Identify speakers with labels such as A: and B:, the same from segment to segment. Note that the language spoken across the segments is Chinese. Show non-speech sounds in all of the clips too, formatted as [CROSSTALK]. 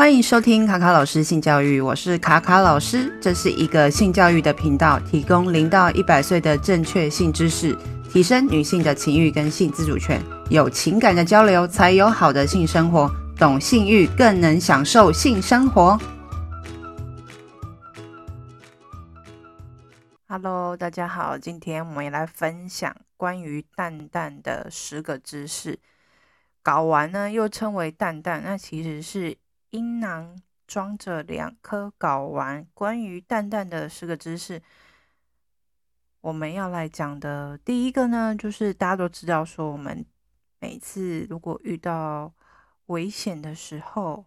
A: 欢迎收听卡卡老师性教育，我是卡卡老师，这是一个性教育的频道，提供零到一百岁的正确性知识，提升女性的情欲跟性自主权，有情感的交流才有好的性生活，懂性欲更能享受性生活。Hello，大家好，今天我们也来分享关于蛋蛋的十个知识。睾丸呢，又称为蛋蛋，那其实是。阴囊装着两颗睾丸。关于蛋蛋的四个知识，我们要来讲的第一个呢，就是大家都知道，说我们每次如果遇到危险的时候，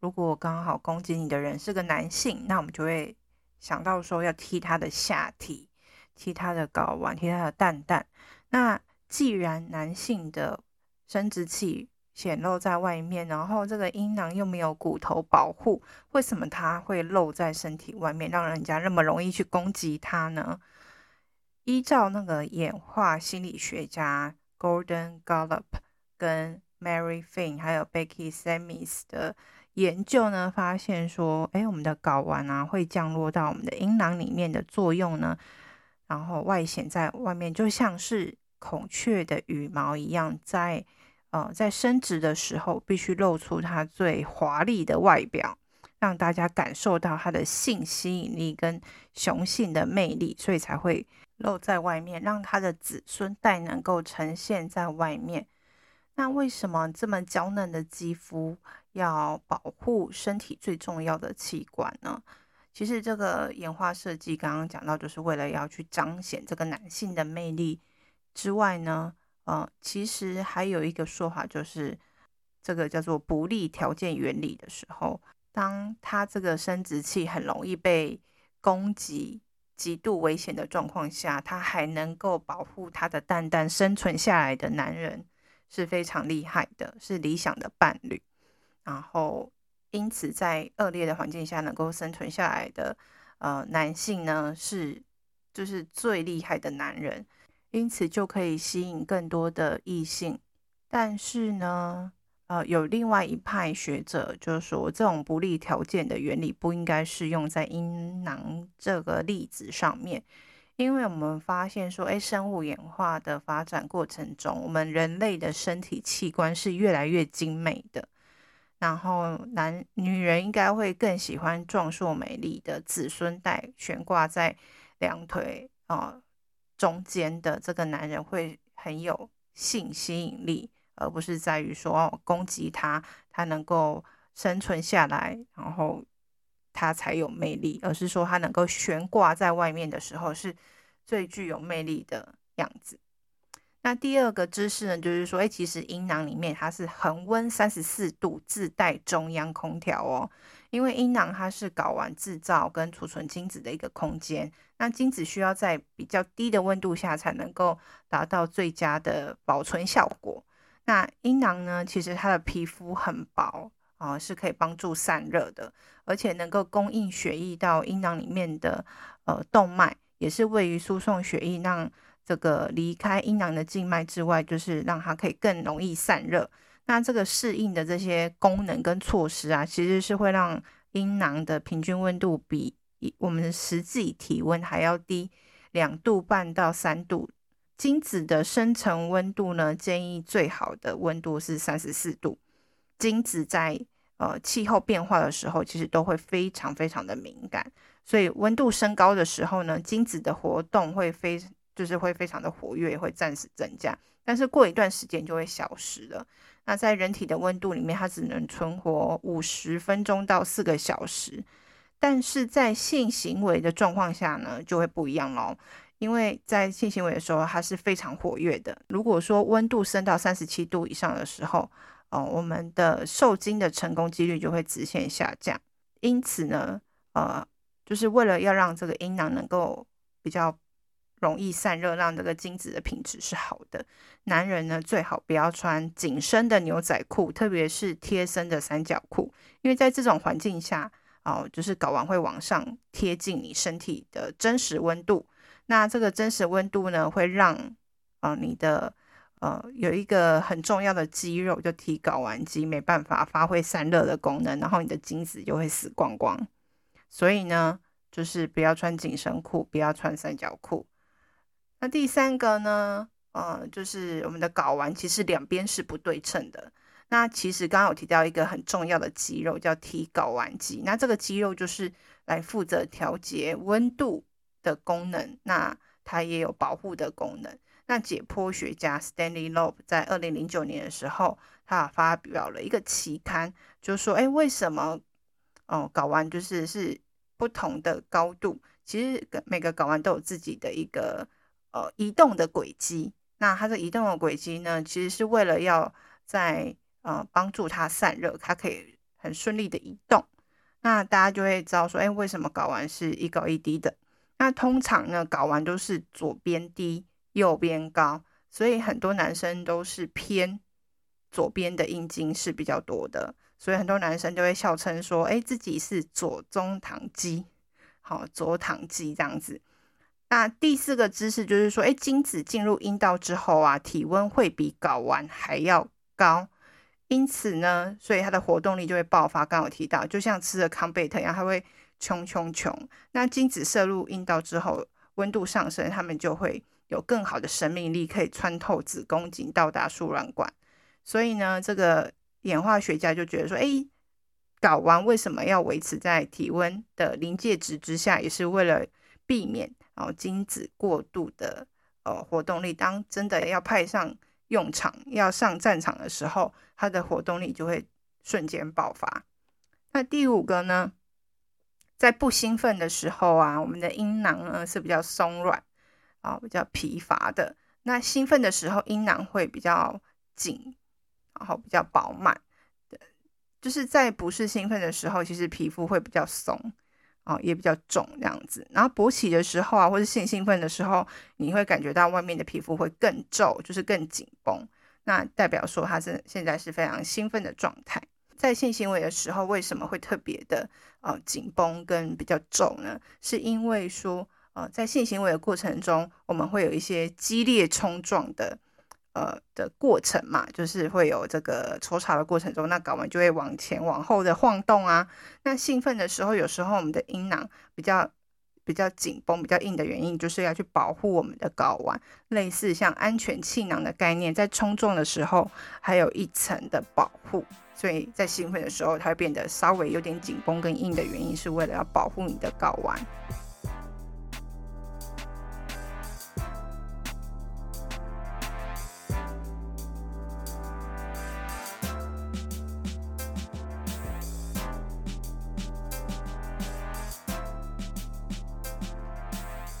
A: 如果刚好攻击你的人是个男性，那我们就会想到说要踢他的下体，踢他的睾丸，踢他的蛋蛋。那既然男性的生殖器，显露在外面，然后这个阴囊又没有骨头保护，为什么它会露在身体外面，让人家那么容易去攻击它呢？依照那个演化心理学家 Gordon Gallup 跟 Mary Finn 还有 Becky Semis 的研究呢，发现说，哎，我们的睾丸啊会降落到我们的阴囊里面的作用呢，然后外显在外面，就像是孔雀的羽毛一样，在。呃，在生殖的时候，必须露出它最华丽的外表，让大家感受到它的性吸引力跟雄性的魅力，所以才会露在外面，让它的子孙代能够呈现在外面。那为什么这么娇嫩的肌肤要保护身体最重要的器官呢？其实这个演化设计刚刚讲到，就是为了要去彰显这个男性的魅力之外呢。嗯，其实还有一个说法，就是这个叫做不利条件原理的时候，当他这个生殖器很容易被攻击、极度危险的状况下，他还能够保护他的蛋蛋生存下来的男人是非常厉害的，是理想的伴侣。然后，因此在恶劣的环境下能够生存下来的呃男性呢，是就是最厉害的男人。因此就可以吸引更多的异性，但是呢，呃，有另外一派学者就说，这种不利条件的原理不应该适用在阴囊这个例子上面，因为我们发现说，诶，生物演化的发展过程中，我们人类的身体器官是越来越精美的，然后男女人应该会更喜欢壮硕美丽的子孙带悬挂在两腿啊。中间的这个男人会很有性吸引力，而不是在于说哦，攻击他，他能够生存下来，然后他才有魅力，而是说他能够悬挂在外面的时候是最具有魅力的样子。那第二个知识呢，就是说，哎，其实阴囊里面它是恒温三十四度，自带中央空调哦。因为阴囊它是睾丸制造跟储存精子的一个空间，那精子需要在比较低的温度下才能够达到最佳的保存效果。那阴囊呢，其实它的皮肤很薄啊、是可以帮助散热的，而且能够供应血液到阴囊里面的呃动脉，也是位于输送血液让这个离开阴囊的静脉之外，就是让它可以更容易散热。那这个适应的这些功能跟措施啊，其实是会让阴囊的平均温度比我们实际体温还要低两度半到三度。精子的生成温度呢，建议最好的温度是三十四度。精子在呃气候变化的时候，其实都会非常非常的敏感，所以温度升高的时候呢，精子的活动会非就是会非常的活跃，会暂时增加，但是过一段时间就会消失了。那在人体的温度里面，它只能存活五十分钟到四个小时，但是在性行为的状况下呢，就会不一样喽。因为在性行为的时候，它是非常活跃的。如果说温度升到三十七度以上的时候，哦、我们的受精的成功几率就会直线下降。因此呢，呃，就是为了要让这个阴囊能够比较。容易散热，让这个精子的品质是好的。男人呢，最好不要穿紧身的牛仔裤，特别是贴身的三角裤，因为在这种环境下，哦，就是睾丸会往上贴近你身体的真实温度。那这个真实温度呢，会让、呃、你的呃有一个很重要的肌肉，就提睾丸肌没办法发挥散热的功能，然后你的精子就会死光光。所以呢，就是不要穿紧身裤，不要穿三角裤。那第三个呢，呃，就是我们的睾丸其实两边是不对称的。那其实刚刚有提到一个很重要的肌肉叫提睾丸肌，那这个肌肉就是来负责调节温度的功能，那它也有保护的功能。那解剖学家 Stanley Loeb 在二零零九年的时候，他发表了一个期刊，就说，哎，为什么哦睾丸就是是不同的高度？其实每个睾丸都有自己的一个呃移动的轨迹。那它的移动的轨迹呢，其实是为了要在呃，帮助它散热，它可以很顺利的移动。那大家就会知道说，哎，为什么睾丸是一高一低的？那通常呢，睾丸都是左边低，右边高，所以很多男生都是偏左边的阴茎是比较多的。所以很多男生就会笑称说，哎，自己是左中堂肌，好，左棠鸡这样子。那第四个知识就是说，哎，精子进入阴道之后啊，体温会比睾丸还要高。因此呢，所以它的活动力就会爆发。刚有提到，就像吃了康贝特一样，它会穷穷穷。那精子射入阴道之后，温度上升，它们就会有更好的生命力，可以穿透子宫颈到达输卵管。所以呢，这个演化学家就觉得说，哎，睾丸为什么要维持在体温的临界值之下，也是为了避免哦精子过度的呃活动力。当真的要派上用场要上战场的时候，它的活动力就会瞬间爆发。那第五个呢，在不兴奋的时候啊，我们的阴囊呢是比较松软啊，比较疲乏的。那兴奋的时候，阴囊会比较紧，然后比较饱满。就是在不是兴奋的时候，其实皮肤会比较松。哦，也比较重这样子，然后勃起的时候啊，或者性兴奋的时候，你会感觉到外面的皮肤会更皱，就是更紧绷，那代表说它是现在是非常兴奋的状态。在性行为的时候，为什么会特别的呃紧绷跟比较皱呢？是因为说呃在性行为的过程中，我们会有一些激烈冲撞的。呃的过程嘛，就是会有这个抽插的过程中，那睾丸就会往前往后的晃动啊。那兴奋的时候，有时候我们的阴囊比较比较紧绷、比较硬的原因，就是要去保护我们的睾丸，类似像安全气囊的概念，在冲撞的时候还有一层的保护。所以在兴奋的时候，它会变得稍微有点紧绷跟硬的原因，是为了要保护你的睾丸。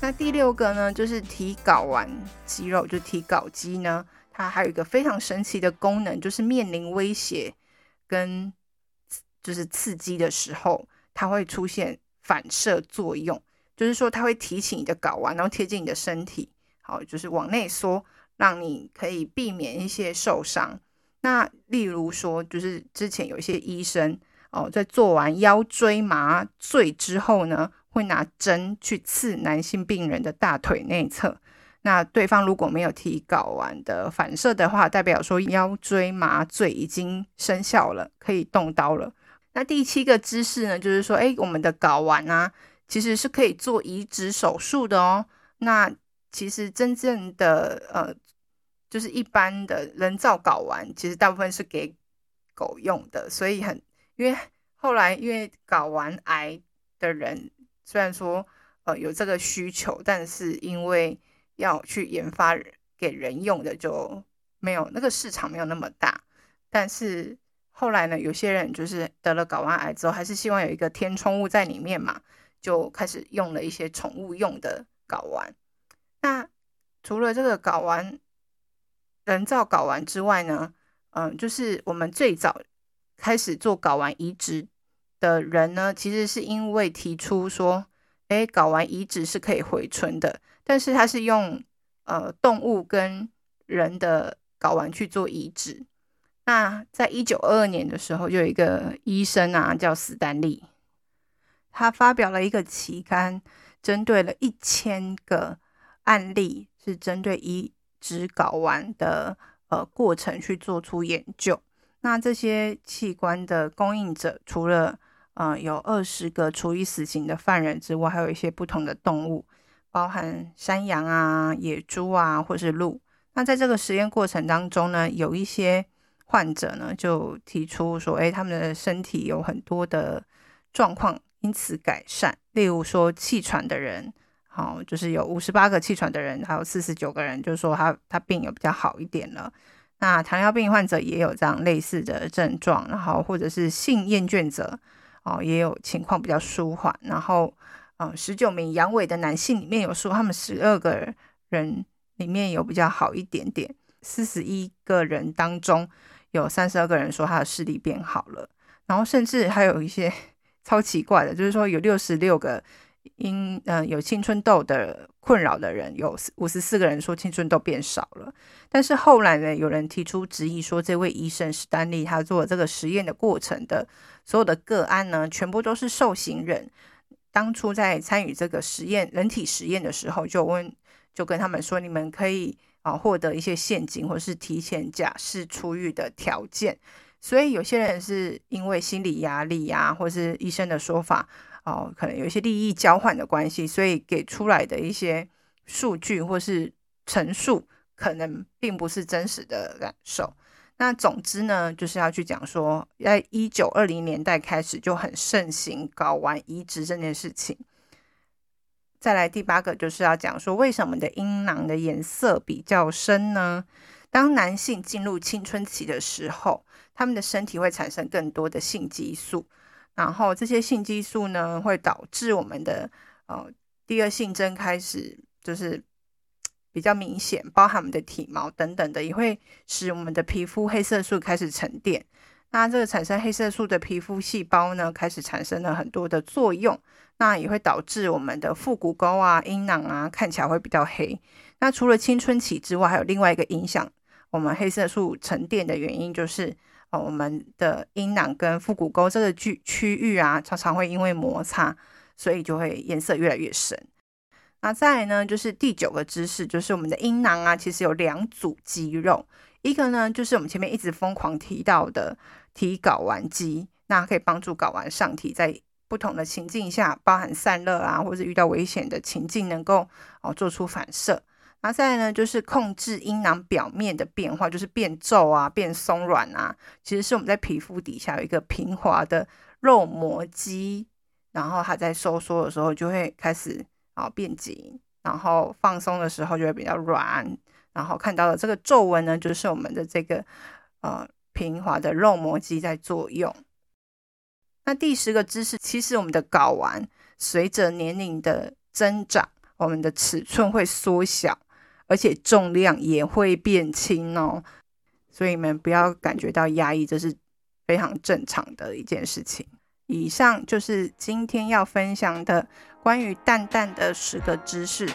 A: 那第六个呢，就是提睾丸肌肉，就提睾肌呢，它还有一个非常神奇的功能，就是面临威胁跟就是刺激的时候，它会出现反射作用，就是说它会提起你的睾丸，然后贴近你的身体，好，就是往内缩，让你可以避免一些受伤。那例如说，就是之前有一些医生哦，在做完腰椎麻醉之后呢。会拿针去刺男性病人的大腿内侧，那对方如果没有提睾丸的反射的话，代表说腰椎麻醉已经生效了，可以动刀了。那第七个知识呢，就是说，哎，我们的睾丸啊，其实是可以做移植手术的哦。那其实真正的呃，就是一般的人造睾丸，其实大部分是给狗用的，所以很因为后来因为睾丸癌的人。虽然说，呃，有这个需求，但是因为要去研发给人用的，就没有那个市场没有那么大。但是后来呢，有些人就是得了睾丸癌之后，还是希望有一个填充物在里面嘛，就开始用了一些宠物用的睾丸。那除了这个睾丸，人造睾丸之外呢，嗯、就是我们最早开始做睾丸移植。的人呢，其实是因为提出说，诶，睾丸移植是可以回春的，但是他是用呃动物跟人的睾丸去做移植。那在一九二二年的时候，就有一个医生啊，叫史丹利，他发表了一个期刊，针对了一千个案例，是针对移植睾丸的呃过程去做出研究。那这些器官的供应者，除了呃有二十个处以死刑的犯人之外，还有一些不同的动物，包含山羊啊、野猪啊，或是鹿。那在这个实验过程当中呢，有一些患者呢就提出说，哎，他们的身体有很多的状况因此改善，例如说气喘的人，好，就是有五十八个气喘的人，还有四十九个人，就说他他病有比较好一点了。那糖尿病患者也有这样类似的症状，然后或者是性厌倦者，哦，也有情况比较舒缓。然后，嗯，十九名阳痿的男性里面有说，他们十二个人里面有比较好一点点。四十一个人当中，有三十二个人说他的视力变好了。然后，甚至还有一些 [LAUGHS] 超奇怪的，就是说有六十六个。因嗯、有青春痘的困扰的人有五十四个人说青春痘变少了，但是后来呢，有人提出质疑说，这位医生史丹利他做这个实验的过程的所有的个案呢，全部都是受刑人。当初在参与这个实验人体实验的时候，就问就跟他们说，你们可以啊获得一些现金或是提前假释出狱的条件。所以有些人是因为心理压力呀、或是医生的说法。哦，可能有一些利益交换的关系，所以给出来的一些数据或是陈述，可能并不是真实的感受。那总之呢，就是要去讲说，在一九二零年代开始就很盛行睾丸移植这件事情。再来第八个，就是要讲说，为什么的阴囊的颜色比较深呢？当男性进入青春期的时候，他们的身体会产生更多的性激素。然后这些性激素呢，会导致我们的呃第二性征开始就是比较明显，包含我们的体毛等等的，也会使我们的皮肤黑色素开始沉淀。那这个产生黑色素的皮肤细胞呢，开始产生了很多的作用，那也会导致我们的腹股沟啊、阴囊啊看起来会比较黑。那除了青春期之外，还有另外一个影响我们黑色素沉淀的原因就是。哦，我们的阴囊跟腹股沟这个区区域啊，常常会因为摩擦，所以就会颜色越来越深。那再来呢，就是第九个知识，就是我们的阴囊啊，其实有两组肌肉，一个呢就是我们前面一直疯狂提到的提睾丸肌，那可以帮助睾丸上提，在不同的情境下，包含散热啊，或者遇到危险的情境，能够哦做出反射。那再呢，就是控制阴囊表面的变化，就是变皱啊、变松软啊。其实是我们在皮肤底下有一个平滑的肉膜肌，然后它在收缩的时候就会开始啊变紧，然后放松的时候就会比较软。然后看到的这个皱纹呢，就是我们的这个呃平滑的肉膜肌在作用。那第十个知识，其实我们的睾丸随着年龄的增长，我们的尺寸会缩小。而且重量也会变轻哦，所以你们不要感觉到压抑，这是非常正常的一件事情。以上就是今天要分享的关于蛋蛋的十个知识。